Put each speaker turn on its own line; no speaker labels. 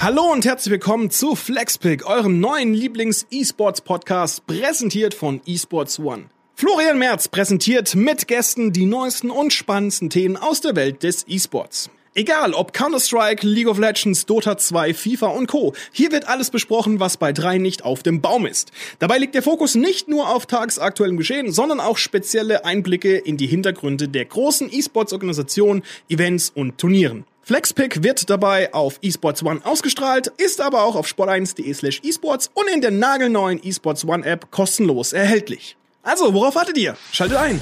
Hallo und herzlich willkommen zu FlexPick, eurem neuen Lieblings-E-Sports-Podcast, präsentiert von eSports One. Florian Merz präsentiert mit Gästen die neuesten und spannendsten Themen aus der Welt des E-Sports. Egal ob Counter-Strike, League of Legends, Dota 2, FIFA und Co. Hier wird alles besprochen, was bei drei nicht auf dem Baum ist. Dabei liegt der Fokus nicht nur auf tagesaktuellem Geschehen, sondern auch spezielle Einblicke in die Hintergründe der großen E-Sports-Organisationen, Events und Turnieren. Flexpick wird dabei auf eSports One ausgestrahlt, ist aber auch auf sport1.de slash esports und in der nagelneuen eSports One App kostenlos erhältlich. Also, worauf wartet ihr? Schaltet ein!